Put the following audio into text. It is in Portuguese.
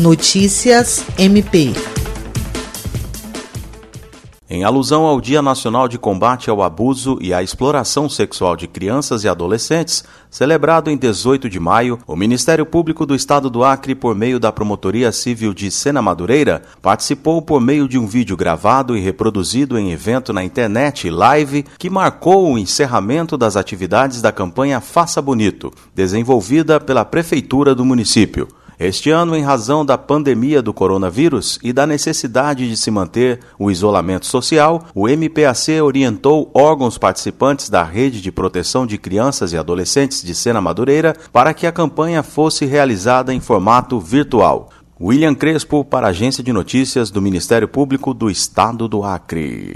Notícias MP. Em alusão ao Dia Nacional de Combate ao Abuso e à Exploração Sexual de Crianças e Adolescentes, celebrado em 18 de maio, o Ministério Público do Estado do Acre, por meio da Promotoria Civil de Sena Madureira, participou por meio de um vídeo gravado e reproduzido em evento na internet live que marcou o encerramento das atividades da campanha Faça Bonito, desenvolvida pela Prefeitura do município. Este ano, em razão da pandemia do coronavírus e da necessidade de se manter o isolamento social, o MPAC orientou órgãos participantes da Rede de Proteção de Crianças e Adolescentes de Sena Madureira para que a campanha fosse realizada em formato virtual. William Crespo, para a Agência de Notícias do Ministério Público do Estado do Acre.